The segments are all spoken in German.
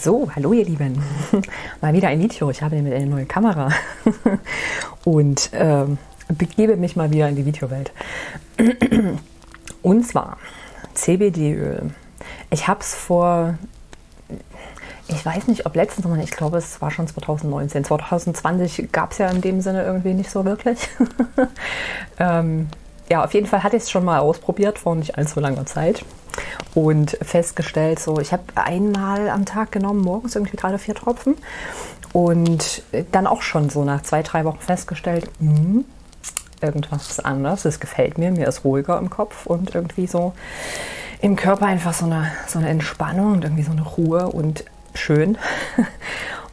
So, hallo ihr Lieben. Mal wieder ein Video. Ich habe nämlich eine neue Kamera und ähm, begebe mich mal wieder in die Videowelt. Und zwar CBD-Öl. Ich habe es vor, ich weiß nicht, ob letztens, sondern ich glaube, es war schon 2019. 2020 gab es ja in dem Sinne irgendwie nicht so wirklich. ähm, ja, auf jeden Fall hatte ich es schon mal ausprobiert vor nicht allzu langer Zeit und festgestellt, so ich habe einmal am Tag genommen, morgens irgendwie drei oder vier Tropfen und dann auch schon so nach zwei, drei Wochen festgestellt, mh, irgendwas ist anders, es gefällt mir, mir ist ruhiger im Kopf und irgendwie so im Körper einfach so eine, so eine Entspannung und irgendwie so eine Ruhe und schön.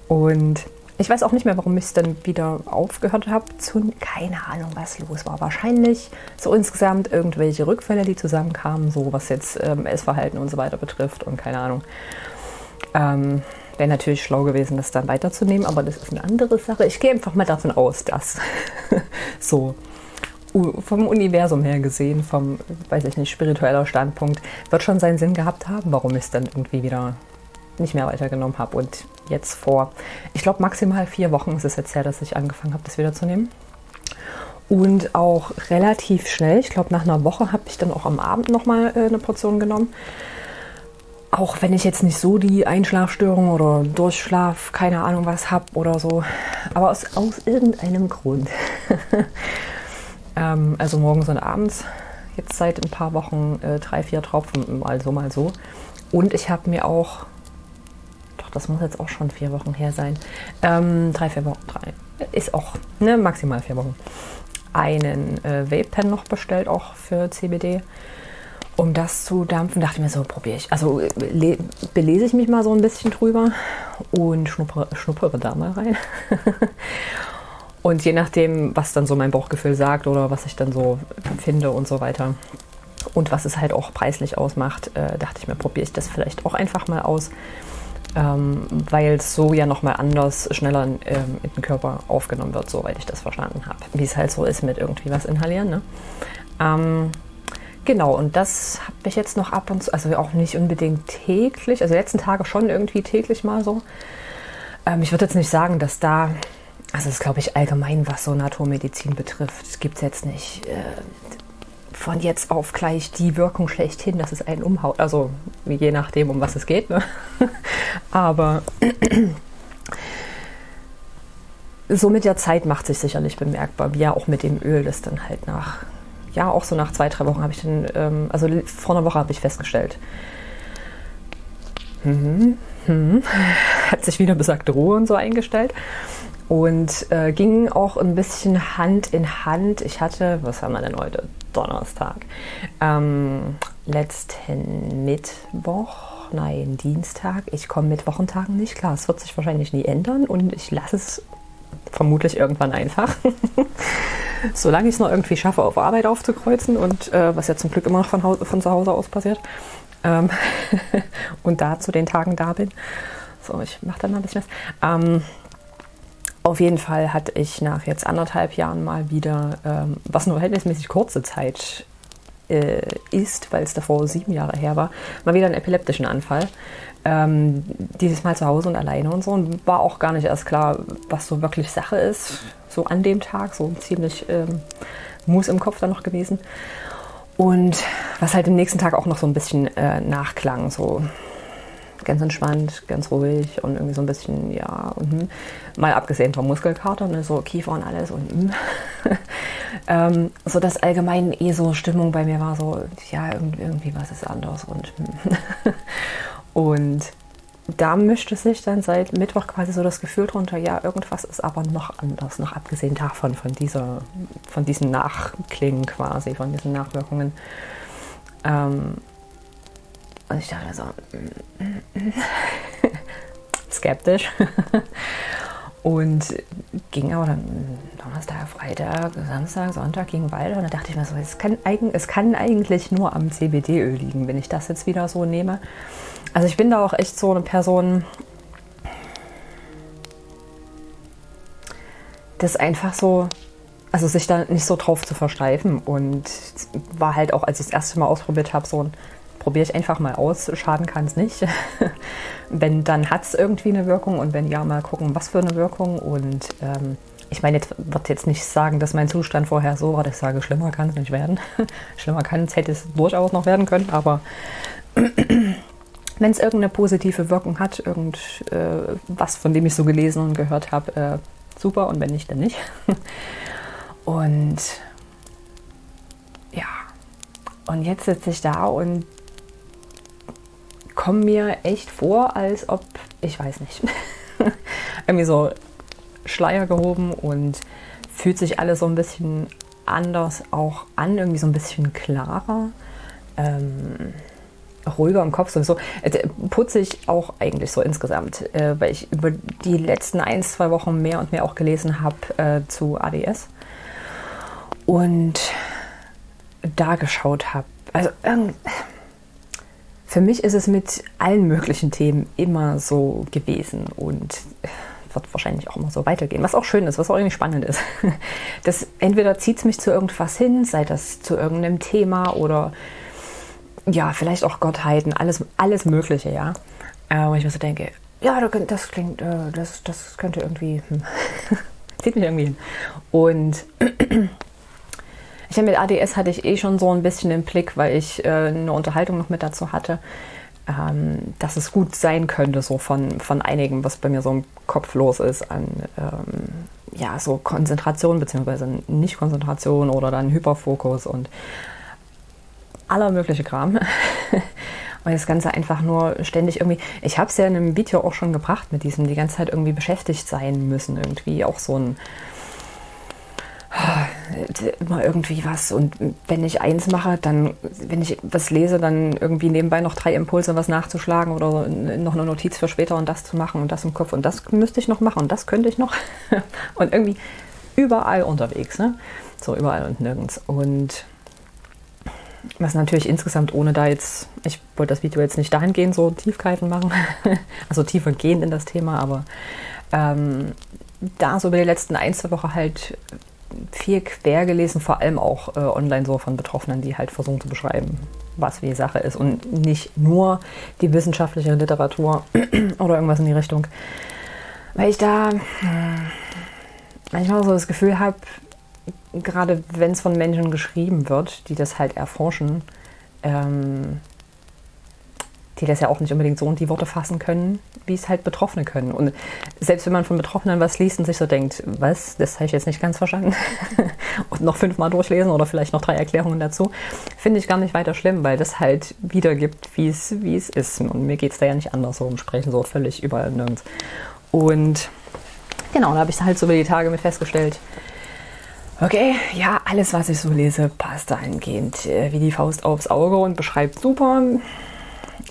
Und ich weiß auch nicht mehr, warum ich es dann wieder aufgehört habe. Keine Ahnung, was los war. Wahrscheinlich so insgesamt irgendwelche Rückfälle, die zusammenkamen, so was jetzt ähm, Essverhalten und so weiter betrifft und keine Ahnung. Ähm, Wäre natürlich schlau gewesen, das dann weiterzunehmen, aber das ist eine andere Sache. Ich gehe einfach mal davon aus, dass so vom Universum her gesehen, vom, weiß ich nicht, spiritueller Standpunkt, wird schon seinen Sinn gehabt haben, warum ich es dann irgendwie wieder nicht mehr weitergenommen habe. Und jetzt vor, ich glaube, maximal vier Wochen ist es jetzt her, dass ich angefangen habe, das wieder zu nehmen. Und auch relativ schnell, ich glaube, nach einer Woche habe ich dann auch am Abend nochmal äh, eine Portion genommen. Auch wenn ich jetzt nicht so die Einschlafstörung oder Durchschlaf, keine Ahnung was habe oder so. Aber aus, aus irgendeinem Grund. ähm, also morgens und abends, jetzt seit ein paar Wochen äh, drei, vier Tropfen, mal so, mal so. Und ich habe mir auch das muss jetzt auch schon vier Wochen her sein. Ähm, drei, vier Wochen, drei. Ist auch ne, maximal vier Wochen. Einen äh, Vape-Pen noch bestellt, auch für CBD. Um das zu dampfen, dachte ich mir so, probiere ich. Also belese ich mich mal so ein bisschen drüber und schnuppere, schnuppere da mal rein. und je nachdem, was dann so mein Bauchgefühl sagt oder was ich dann so finde und so weiter, und was es halt auch preislich ausmacht, äh, dachte ich mir, probiere ich das vielleicht auch einfach mal aus ähm, weil es so ja nochmal anders, schneller in, ähm, in, den Körper aufgenommen wird, soweit ich das verstanden habe. Wie es halt so ist mit irgendwie was inhalieren. Ne? Ähm, genau, und das habe ich jetzt noch ab und zu, also auch nicht unbedingt täglich, also letzten Tage schon irgendwie täglich mal so. Ähm, ich würde jetzt nicht sagen, dass da also das glaube ich allgemein, was so Naturmedizin betrifft, gibt es jetzt nicht. Äh, von jetzt auf gleich die Wirkung schlechthin, dass es einen umhaut. Also je nachdem, um was es geht. Ne? Aber so mit der Zeit macht sich sicherlich bemerkbar, ja auch mit dem Öl, das dann halt nach, ja, auch so nach zwei, drei Wochen habe ich dann, ähm, also vor einer Woche habe ich festgestellt, mhm, mhm, hat sich wieder besagte Ruhe und so eingestellt und äh, ging auch ein bisschen Hand in Hand. Ich hatte, was haben wir denn heute? Donnerstag. Ähm, letzten Mittwoch, nein, Dienstag. Ich komme mit Wochentagen nicht klar. Es wird sich wahrscheinlich nie ändern und ich lasse es vermutlich irgendwann einfach. Solange ich es noch irgendwie schaffe, auf Arbeit aufzukreuzen und äh, was ja zum Glück immer noch von, von zu Hause aus passiert. Ähm und da zu den Tagen da bin. So, ich mache dann mal ein bisschen was. Ähm, auf jeden Fall hatte ich nach jetzt anderthalb Jahren mal wieder, ähm, was nur verhältnismäßig kurze Zeit äh, ist, weil es davor sieben Jahre her war, mal wieder einen epileptischen Anfall. Ähm, dieses Mal zu Hause und alleine und so. Und war auch gar nicht erst klar, was so wirklich Sache ist. So an dem Tag, so ziemlich ähm, Mus im Kopf dann noch gewesen. Und was halt im nächsten Tag auch noch so ein bisschen äh, nachklang, so ganz entspannt, ganz ruhig und irgendwie so ein bisschen, ja, und, hm. mal abgesehen vom Muskelkater, ne, so Kiefer und alles und hm. ähm, so dass allgemein eh so Stimmung bei mir war, so, ja, irgendwie, irgendwie was ist anders und hm. und da mischte sich dann seit Mittwoch quasi so das Gefühl drunter, ja, irgendwas ist aber noch anders, noch abgesehen davon, von dieser, von diesen Nachklingen quasi, von diesen Nachwirkungen. Ähm, und ich dachte so, skeptisch. Und ging aber dann Donnerstag, Freitag, Samstag, Sonntag ging weiter. Und da dachte ich mir so, es kann, es kann eigentlich nur am CBD-Öl liegen, wenn ich das jetzt wieder so nehme. Also ich bin da auch echt so eine Person, das einfach so, also sich da nicht so drauf zu versteifen. Und war halt auch, als ich das erste Mal ausprobiert habe, so ein probiere ich einfach mal aus. Schaden kann es nicht. wenn, dann hat es irgendwie eine Wirkung und wenn ja, mal gucken, was für eine Wirkung. Und ähm, ich meine, jetzt wird jetzt nicht sagen, dass mein Zustand vorher so war, dass ich sage, schlimmer kann es nicht werden. schlimmer kann es, hätte es durchaus noch werden können, aber wenn es irgendeine positive Wirkung hat, irgendwas, äh, von dem ich so gelesen und gehört habe, äh, super und wenn nicht, dann nicht. und ja, und jetzt sitze ich da und komme mir echt vor, als ob, ich weiß nicht, irgendwie so Schleier gehoben und fühlt sich alles so ein bisschen anders auch an, irgendwie so ein bisschen klarer. Ähm, ruhiger im Kopf sowieso. Äh, putzig auch eigentlich so insgesamt, äh, weil ich über die letzten ein, zwei Wochen mehr und mehr auch gelesen habe äh, zu ADS und da geschaut habe. Also für mich ist es mit allen möglichen Themen immer so gewesen und wird wahrscheinlich auch immer so weitergehen, was auch schön ist, was auch irgendwie spannend ist. Das entweder zieht es mich zu irgendwas hin, sei das zu irgendeinem Thema oder ja, vielleicht auch Gottheiten, alles, alles Mögliche, ja. Äh, wo ich mir so denke, ja, das klingt, äh, das, das könnte irgendwie, hm. zieht mich irgendwie hin. Und ich habe mit ADS hatte ich eh schon so ein bisschen im Blick, weil ich äh, eine Unterhaltung noch mit dazu hatte, ähm, dass es gut sein könnte, so von, von einigen, was bei mir so im Kopf los ist, an ähm, ja, so Konzentration beziehungsweise Nicht-Konzentration oder dann Hyperfokus und aller mögliche Kram. Und das Ganze einfach nur ständig irgendwie. Ich habe es ja in einem Video auch schon gebracht mit diesem, die ganze Zeit irgendwie beschäftigt sein müssen. Irgendwie auch so ein. Immer irgendwie was. Und wenn ich eins mache, dann, wenn ich was lese, dann irgendwie nebenbei noch drei Impulse, was nachzuschlagen oder noch eine Notiz für später und das zu machen und das im Kopf und das müsste ich noch machen und das könnte ich noch. Und irgendwie überall unterwegs, ne? So überall und nirgends. Und was natürlich insgesamt, ohne da jetzt, ich wollte das Video jetzt nicht dahingehend so tiefgreifend machen, also tiefer gehend in das Thema, aber ähm, da so über die letzten ein, zwei Wochen halt viel quer gelesen, vor allem auch äh, online so von Betroffenen, die halt versuchen zu beschreiben, was wie Sache ist und nicht nur die wissenschaftliche Literatur oder irgendwas in die Richtung. Weil ich da äh, manchmal so das Gefühl habe, gerade wenn es von Menschen geschrieben wird, die das halt erforschen, ähm, die das ja auch nicht unbedingt so in die Worte fassen können, wie es halt Betroffene können. Und selbst wenn man von Betroffenen was liest und sich so denkt, was, das habe ich jetzt nicht ganz verstanden, und noch fünfmal durchlesen oder vielleicht noch drei Erklärungen dazu, finde ich gar nicht weiter schlimm, weil das halt wiedergibt, wie es, ist. Und mir geht es da ja nicht anders, im Sprechen so völlig überall nirgends. Und genau, da habe ich halt so über die Tage mit festgestellt, Okay, ja, alles, was ich so lese, passt dahingehend äh, wie die Faust aufs Auge und beschreibt super,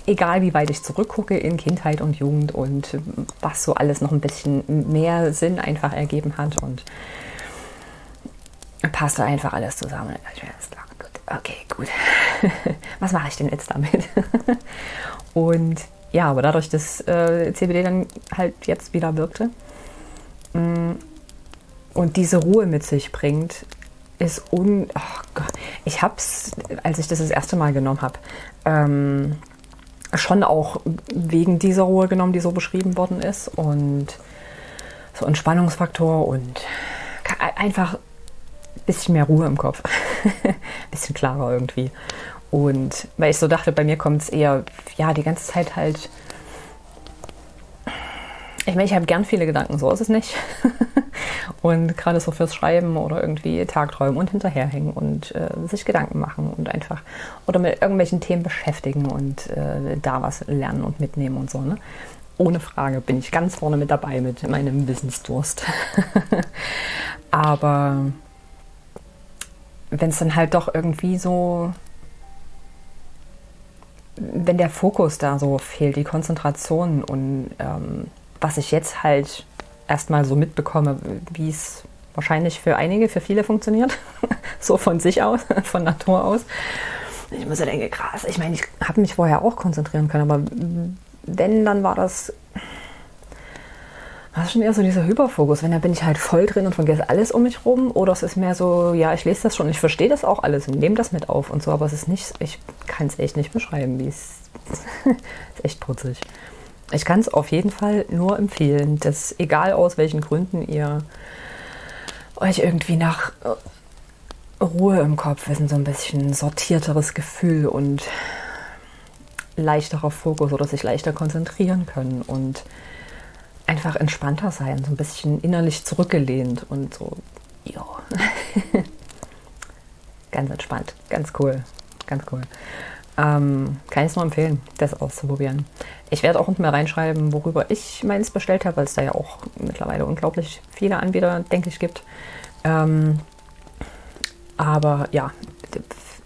egal wie weit ich zurückgucke in Kindheit und Jugend und was so alles noch ein bisschen mehr Sinn einfach ergeben hat und passt einfach alles zusammen. Okay, gut. was mache ich denn jetzt damit? und ja, aber dadurch, dass äh, CBD dann halt jetzt wieder wirkte, mm, und diese Ruhe mit sich bringt, ist un. Oh Gott. Ich habe es, als ich das das erste Mal genommen habe, ähm, schon auch wegen dieser Ruhe genommen, die so beschrieben worden ist. Und so Entspannungsfaktor und einfach ein bisschen mehr Ruhe im Kopf. ein bisschen klarer irgendwie. Und weil ich so dachte, bei mir kommt es eher, ja, die ganze Zeit halt. Ich meine, ich habe gern viele Gedanken, so ist es nicht. Und gerade so fürs Schreiben oder irgendwie Tagträumen und hinterherhängen und äh, sich Gedanken machen und einfach oder mit irgendwelchen Themen beschäftigen und äh, da was lernen und mitnehmen und so. Ne? Ohne Frage bin ich ganz vorne mit dabei mit meinem Wissensdurst. Aber wenn es dann halt doch irgendwie so, wenn der Fokus da so fehlt, die Konzentration und ähm, was ich jetzt halt erstmal so mitbekomme, wie es wahrscheinlich für einige, für viele funktioniert. so von sich aus, von Natur aus. Ich muss ja denken, krass, ich meine, ich habe mich vorher auch konzentrieren können, aber wenn, dann war das das ist schon eher so dieser Hyperfokus. Wenn da bin ich halt voll drin und vergesse alles um mich rum. Oder es ist mehr so, ja, ich lese das schon, ich verstehe das auch alles und nehme das mit auf und so, aber es ist nicht, ich kann es echt nicht beschreiben, wie es ist echt putzig. Ich kann es auf jeden Fall nur empfehlen, dass egal aus welchen Gründen ihr euch irgendwie nach äh, Ruhe im Kopf wissen, so ein bisschen sortierteres Gefühl und leichterer Fokus oder sich leichter konzentrieren können und einfach entspannter sein, so ein bisschen innerlich zurückgelehnt und so, ja. ganz entspannt, ganz cool, ganz cool. Ähm, kann ich es nur empfehlen, das auszuprobieren. Ich werde auch unten mal reinschreiben, worüber ich meins bestellt habe, weil es da ja auch mittlerweile unglaublich viele Anbieter, denke ich, gibt. Ähm, aber ja,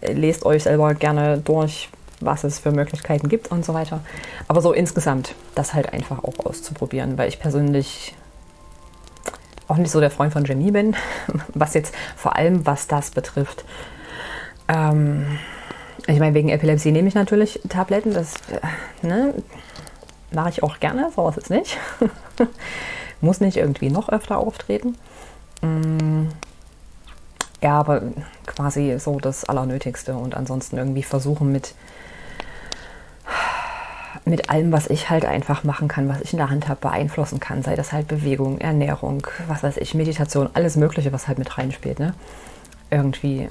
lest euch selber gerne durch, was es für Möglichkeiten gibt und so weiter. Aber so insgesamt, das halt einfach auch auszuprobieren, weil ich persönlich auch nicht so der Freund von Genie bin, was jetzt vor allem was das betrifft. Ähm, ich meine, wegen Epilepsie nehme ich natürlich Tabletten, das äh, ne, mache ich auch gerne, so ist nicht. Muss nicht irgendwie noch öfter auftreten. Mm, ja, aber quasi so das Allernötigste und ansonsten irgendwie versuchen mit mit allem, was ich halt einfach machen kann, was ich in der Hand habe, beeinflussen kann. Sei das halt Bewegung, Ernährung, was weiß ich, Meditation, alles Mögliche, was halt mit reinspielt. Ne? Irgendwie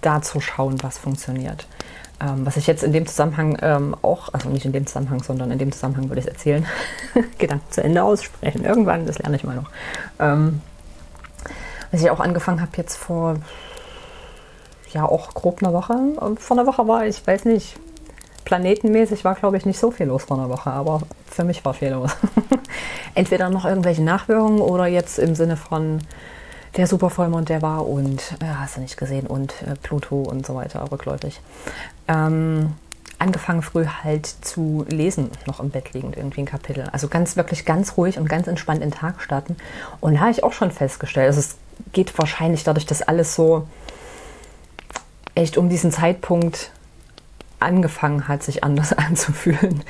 da zu schauen, was funktioniert. Ähm, was ich jetzt in dem Zusammenhang ähm, auch, also nicht in dem Zusammenhang, sondern in dem Zusammenhang würde ich es erzählen, Gedanken zu Ende aussprechen. Irgendwann, das lerne ich mal noch. Ähm, was ich auch angefangen habe jetzt vor, ja auch grob einer Woche. Vor einer Woche war ich, weiß nicht, planetenmäßig war, glaube ich, nicht so viel los vor einer Woche, aber für mich war viel los. Entweder noch irgendwelche Nachwirkungen oder jetzt im Sinne von der Supervollmond, der war und, ja, hast du nicht gesehen, und äh, Pluto und so weiter, rückläufig. Ähm, angefangen früh halt zu lesen, noch im Bett liegend, irgendwie ein Kapitel. Also ganz, wirklich ganz ruhig und ganz entspannt in den Tag starten. Und da habe ich auch schon festgestellt, also es geht wahrscheinlich dadurch, dass alles so echt um diesen Zeitpunkt angefangen hat, sich anders anzufühlen.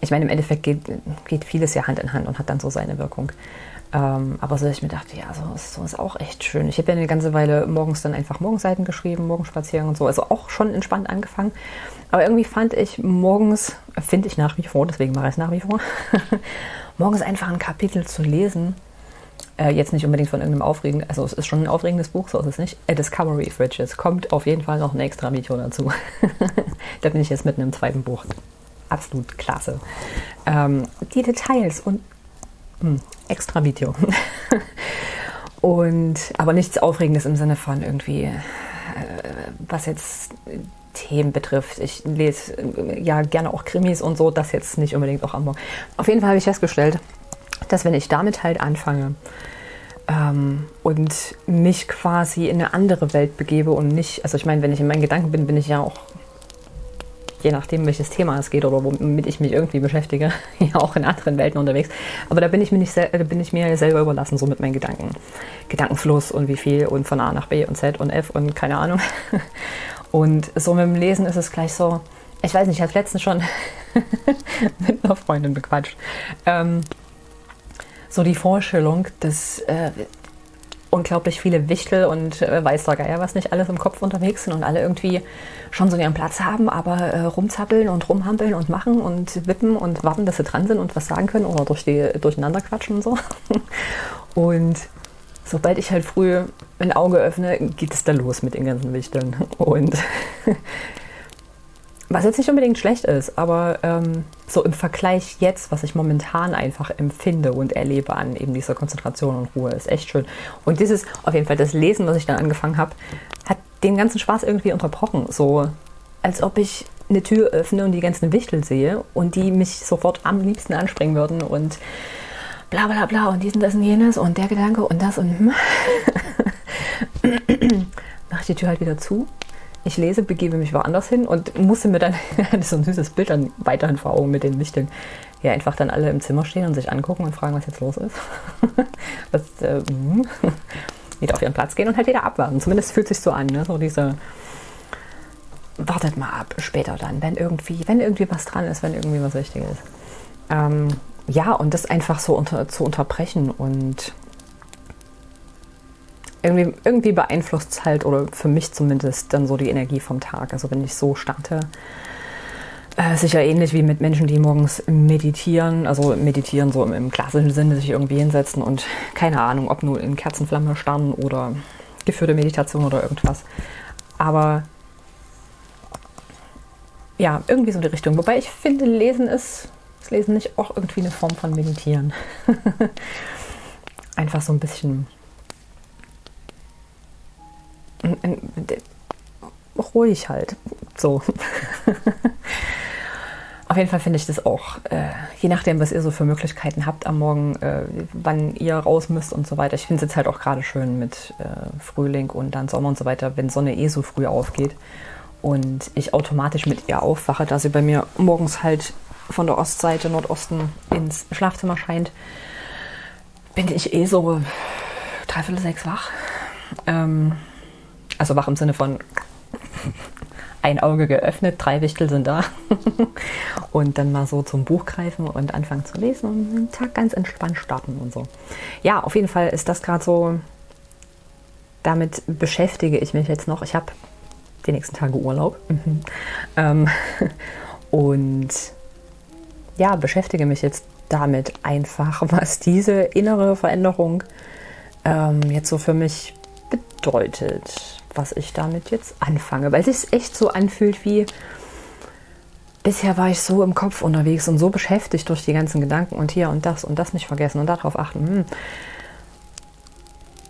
Ich meine, im Endeffekt geht, geht vieles ja Hand in Hand und hat dann so seine Wirkung. Ähm, aber so, ich mir dachte, ja, so ist, so ist auch echt schön. Ich habe ja eine ganze Weile morgens dann einfach Morgenseiten geschrieben, Morgenspaziergang und so. Also auch schon entspannt angefangen. Aber irgendwie fand ich morgens, finde ich nach wie vor, deswegen mache ich es nach wie vor, morgens einfach ein Kapitel zu lesen. Äh, jetzt nicht unbedingt von irgendeinem aufregenden, also es ist schon ein aufregendes Buch, so ist es nicht. A Discovery Fridges. Kommt auf jeden Fall noch ein extra Video dazu. da bin ich jetzt mit einem zweiten Buch. Absolut klasse. Ähm, die Details und hm, extra Video. und aber nichts Aufregendes im Sinne von irgendwie, äh, was jetzt Themen betrifft. Ich lese äh, ja gerne auch Krimis und so, das jetzt nicht unbedingt auch am Morgen. Auf jeden Fall habe ich festgestellt, dass wenn ich damit halt anfange ähm, und mich quasi in eine andere Welt begebe und nicht, also ich meine, wenn ich in meinen Gedanken bin, bin ich ja auch je nachdem, welches Thema es geht oder womit ich mich irgendwie beschäftige, ja auch in anderen Welten unterwegs. Aber da bin ich mir nicht bin ich mir selber überlassen, so mit meinen Gedanken. Gedankenfluss und wie viel und von A nach B und Z und F und keine Ahnung. Und so mit dem Lesen ist es gleich so, ich weiß nicht, ich habe letztens schon mit einer Freundin bequatscht. Ähm, so die Vorstellung, dass äh, unglaublich viele Wichtel und äh, weiß der Geier was nicht alles im Kopf unterwegs sind und alle irgendwie schon so ihren Platz haben, aber äh, rumzappeln und rumhampeln und machen und wippen und warten, dass sie dran sind und was sagen können oder durch die durcheinander quatschen und so. und sobald ich halt früh ein Auge öffne, geht es da los mit den ganzen Wichteln. Und was jetzt nicht unbedingt schlecht ist, aber ähm, so im Vergleich jetzt, was ich momentan einfach empfinde und erlebe an eben dieser Konzentration und Ruhe, ist echt schön. Und dieses, auf jeden Fall das Lesen, was ich dann angefangen habe, hat den ganzen Spaß irgendwie unterbrochen. So, als ob ich eine Tür öffne und die ganzen Wichtel sehe und die mich sofort am liebsten anspringen würden und bla bla bla und dies und das und jenes und der Gedanke und das und hm. mache ich die Tür halt wieder zu ich lese, begebe mich woanders hin und musste mir dann so ein süßes Bild dann weiterhin vor Augen mit den Lichtern. Ja, einfach dann alle im Zimmer stehen und sich angucken und fragen, was jetzt los ist. was, äh, hm. wieder auf ihren Platz gehen und halt wieder abwarten. Zumindest fühlt sich so an, ne? so diese wartet mal ab, später dann, wenn irgendwie, wenn irgendwie was dran ist, wenn irgendwie was wichtig ist. Ähm, ja, und das einfach so unter, zu unterbrechen und irgendwie, irgendwie beeinflusst es halt, oder für mich zumindest, dann so die Energie vom Tag. Also wenn ich so starte, äh, sicher ähnlich wie mit Menschen, die morgens meditieren, also meditieren so im, im, klassischen Sinne, sich irgendwie hinsetzen und keine Ahnung, ob nur in Kerzenflamme starren oder geführte Meditation oder irgendwas. Aber ja, irgendwie so die Richtung. Wobei ich finde, Lesen ist, ist Lesen nicht auch irgendwie eine Form von Meditieren. Einfach so ein bisschen ruhig halt. So. Auf jeden Fall finde ich das auch, äh, je nachdem, was ihr so für Möglichkeiten habt am Morgen, äh, wann ihr raus müsst und so weiter. Ich finde es jetzt halt auch gerade schön mit äh, Frühling und dann Sommer und so weiter, wenn Sonne eh so früh aufgeht und ich automatisch mit ihr aufwache, da sie bei mir morgens halt von der Ostseite, Nordosten ins Schlafzimmer scheint, bin ich eh so dreiviertel sechs wach. Ähm, also wach im Sinne von ein Auge geöffnet, drei Wichtel sind da. und dann mal so zum Buch greifen und anfangen zu lesen und den Tag ganz entspannt starten und so. Ja, auf jeden Fall ist das gerade so, damit beschäftige ich mich jetzt noch. Ich habe die nächsten Tage Urlaub. Mhm. Ähm, und ja, beschäftige mich jetzt damit einfach, was diese innere Veränderung ähm, jetzt so für mich bedeutet was ich damit jetzt anfange, weil es sich echt so anfühlt wie bisher war ich so im Kopf unterwegs und so beschäftigt durch die ganzen Gedanken und hier und das und das nicht vergessen und darauf achten. Hm.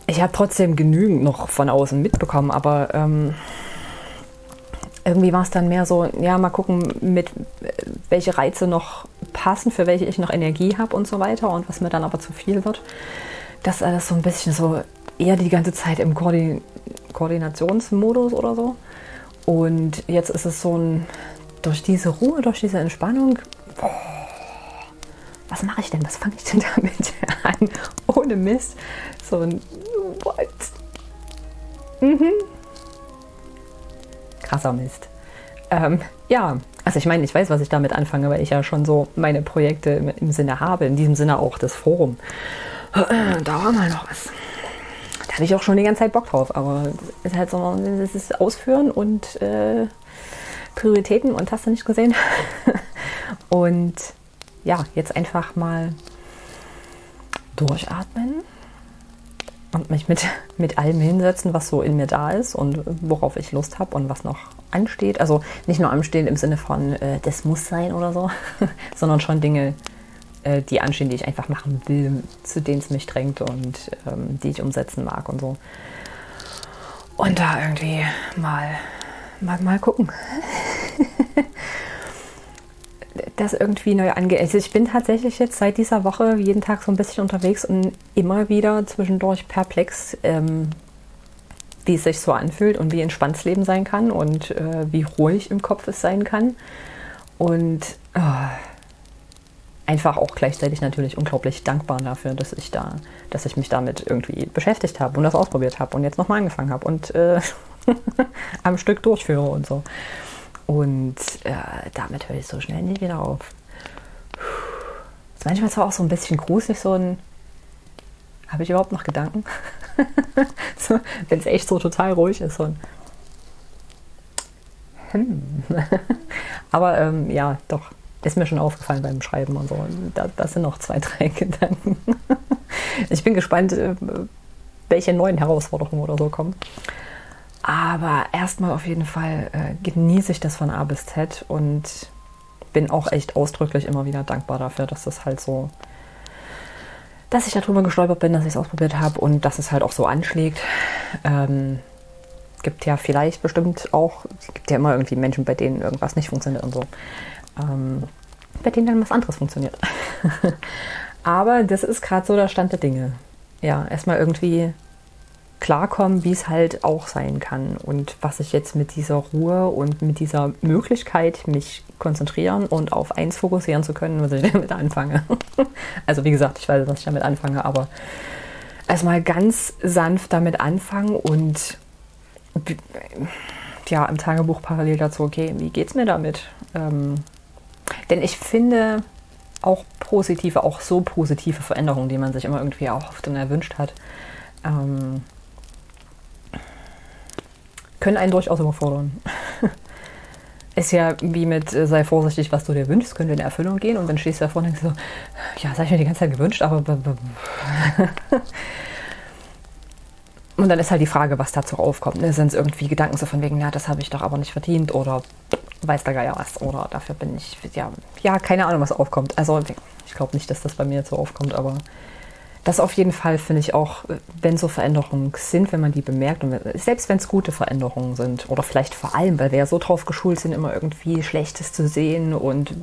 Ich habe trotzdem genügend noch von außen mitbekommen, aber ähm, irgendwie war es dann mehr so, ja, mal gucken, mit welche Reize noch passen, für welche ich noch Energie habe und so weiter und was mir dann aber zu viel wird. Das alles so ein bisschen so eher die ganze Zeit im Koordin Koordinationsmodus oder so. Und jetzt ist es so ein, durch diese Ruhe, durch diese Entspannung, boah, was mache ich denn? Was fange ich denn damit an? Ohne Mist. So ein, what? Mhm. Krasser Mist. Ähm, ja, also ich meine, ich weiß, was ich damit anfange, weil ich ja schon so meine Projekte im Sinne habe, in diesem Sinne auch das Forum. Da war mal noch was hatte ich auch schon die ganze Zeit Bock drauf, aber es ist halt so, es ist Ausführen und äh, Prioritäten und hast du nicht gesehen. und ja, jetzt einfach mal durchatmen und mich mit, mit allem hinsetzen, was so in mir da ist und worauf ich Lust habe und was noch ansteht. Also nicht nur anstehen im Sinne von, äh, das muss sein oder so, sondern schon Dinge, äh, die anstehen, die ich einfach machen will, zu denen es mich drängt und ähm, die ich umsetzen mag und so. Und da irgendwie mal, mal, mal gucken. das irgendwie neu angeht. Also ich bin tatsächlich jetzt seit dieser Woche jeden Tag so ein bisschen unterwegs und immer wieder zwischendurch perplex, ähm, wie es sich so anfühlt und wie entspannt das Leben sein kann und äh, wie ruhig im Kopf es sein kann. Und oh, einfach auch gleichzeitig natürlich unglaublich dankbar dafür, dass ich da, dass ich mich damit irgendwie beschäftigt habe und das ausprobiert habe und jetzt nochmal angefangen habe und äh, am Stück durchführe und so. Und äh, damit höre ich so schnell nie wieder auf. Das ist manchmal zwar auch so ein bisschen gruselig, so ein. Habe ich überhaupt noch Gedanken? so, Wenn es echt so total ruhig ist, so ein. Hm. Aber ähm, ja, doch ist mir schon aufgefallen beim Schreiben und so. Da, das sind noch zwei, drei Gedanken. ich bin gespannt, äh, welche neuen Herausforderungen oder so kommen. Aber erstmal auf jeden Fall äh, genieße ich das von A bis Z und bin auch echt ausdrücklich immer wieder dankbar dafür, dass das halt so, dass ich darüber gestolpert bin, dass ich es ausprobiert habe und dass es halt auch so anschlägt. Ähm, gibt ja vielleicht bestimmt auch, gibt ja immer irgendwie Menschen, bei denen irgendwas nicht funktioniert und so ähm, bei denen dann was anderes funktioniert. Aber das ist gerade so der Stand der Dinge. Ja, erstmal irgendwie klarkommen, wie es halt auch sein kann und was ich jetzt mit dieser Ruhe und mit dieser Möglichkeit, mich konzentrieren und auf eins fokussieren zu können, was ich damit anfange. also wie gesagt, ich weiß, was ich damit anfange, aber erstmal ganz sanft damit anfangen und ja, im Tagebuch parallel dazu, okay, wie geht's mir damit? Ähm, denn ich finde, auch positive, auch so positive Veränderungen, die man sich immer irgendwie erhofft und erwünscht hat, ähm, können einen durchaus überfordern. Ist ja wie mit äh, sei vorsichtig, was du dir wünschst, könnte in Erfüllung gehen und dann stehst du davor und denkst so, ja, das habe ich mir die ganze Zeit gewünscht, aber Und dann ist halt die Frage, was dazu aufkommt. Ne? Sind es irgendwie Gedanken so von wegen, ja, das habe ich doch aber nicht verdient oder weiß der Geier was oder dafür bin ich, ja, ja, keine Ahnung, was aufkommt. Also ich glaube nicht, dass das bei mir jetzt so aufkommt, aber das auf jeden Fall finde ich auch, wenn so Veränderungen sind, wenn man die bemerkt und selbst wenn es gute Veränderungen sind oder vielleicht vor allem, weil wir ja so drauf geschult sind, immer irgendwie Schlechtes zu sehen und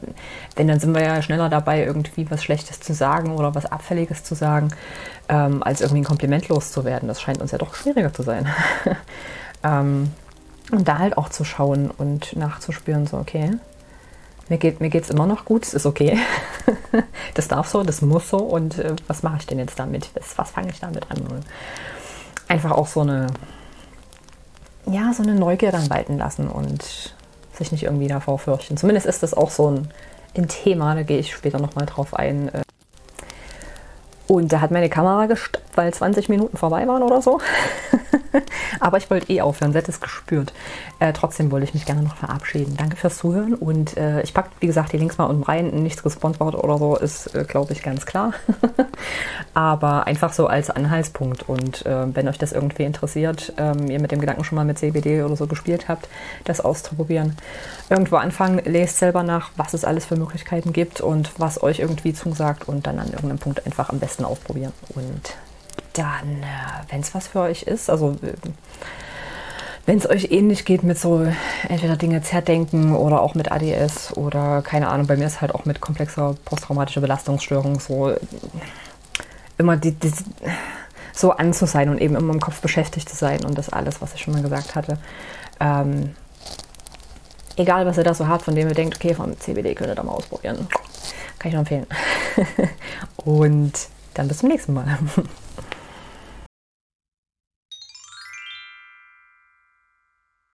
wenn dann sind wir ja schneller dabei, irgendwie was Schlechtes zu sagen oder was Abfälliges zu sagen, ähm, als irgendwie ein Kompliment loszuwerden. Das scheint uns ja doch schwieriger zu sein. ähm, und da halt auch zu schauen und nachzuspüren, so okay, mir geht mir geht's immer noch gut, es ist okay. das darf so, das muss so und äh, was mache ich denn jetzt damit? Was, was fange ich damit an? Und einfach auch so eine ja, so eine Neugier dann walten lassen und sich nicht irgendwie davor fürchten. Zumindest ist das auch so ein, ein Thema, da gehe ich später nochmal drauf ein. Äh. Und da hat meine Kamera gestoppt, weil 20 Minuten vorbei waren oder so. Aber ich wollte eh aufhören, sie hat es gespürt. Äh, trotzdem wollte ich mich gerne noch verabschieden. Danke fürs Zuhören und äh, ich packe, wie gesagt, die Links mal unten rein. Nichts gesponsert oder so ist, äh, glaube ich, ganz klar. Aber einfach so als Anhaltspunkt und äh, wenn euch das irgendwie interessiert, ähm, ihr mit dem Gedanken schon mal mit CBD oder so gespielt habt, das auszuprobieren. Irgendwo anfangen, lest selber nach, was es alles für Möglichkeiten gibt und was euch irgendwie zusagt und dann an irgendeinem Punkt einfach am besten ausprobieren. Und dann, äh, wenn es was für euch ist, also äh, wenn es euch ähnlich geht mit so entweder Dinge zerdenken oder auch mit ADS oder keine Ahnung, bei mir ist halt auch mit komplexer posttraumatischer Belastungsstörung so äh, immer die, die, so an zu sein und eben immer im Kopf beschäftigt zu sein und das alles, was ich schon mal gesagt hatte. Ähm, egal, was ihr da so habt, von dem ihr denkt, okay, vom CBD könnt ihr da mal ausprobieren. Kann ich nur empfehlen. und dann bis zum nächsten Mal.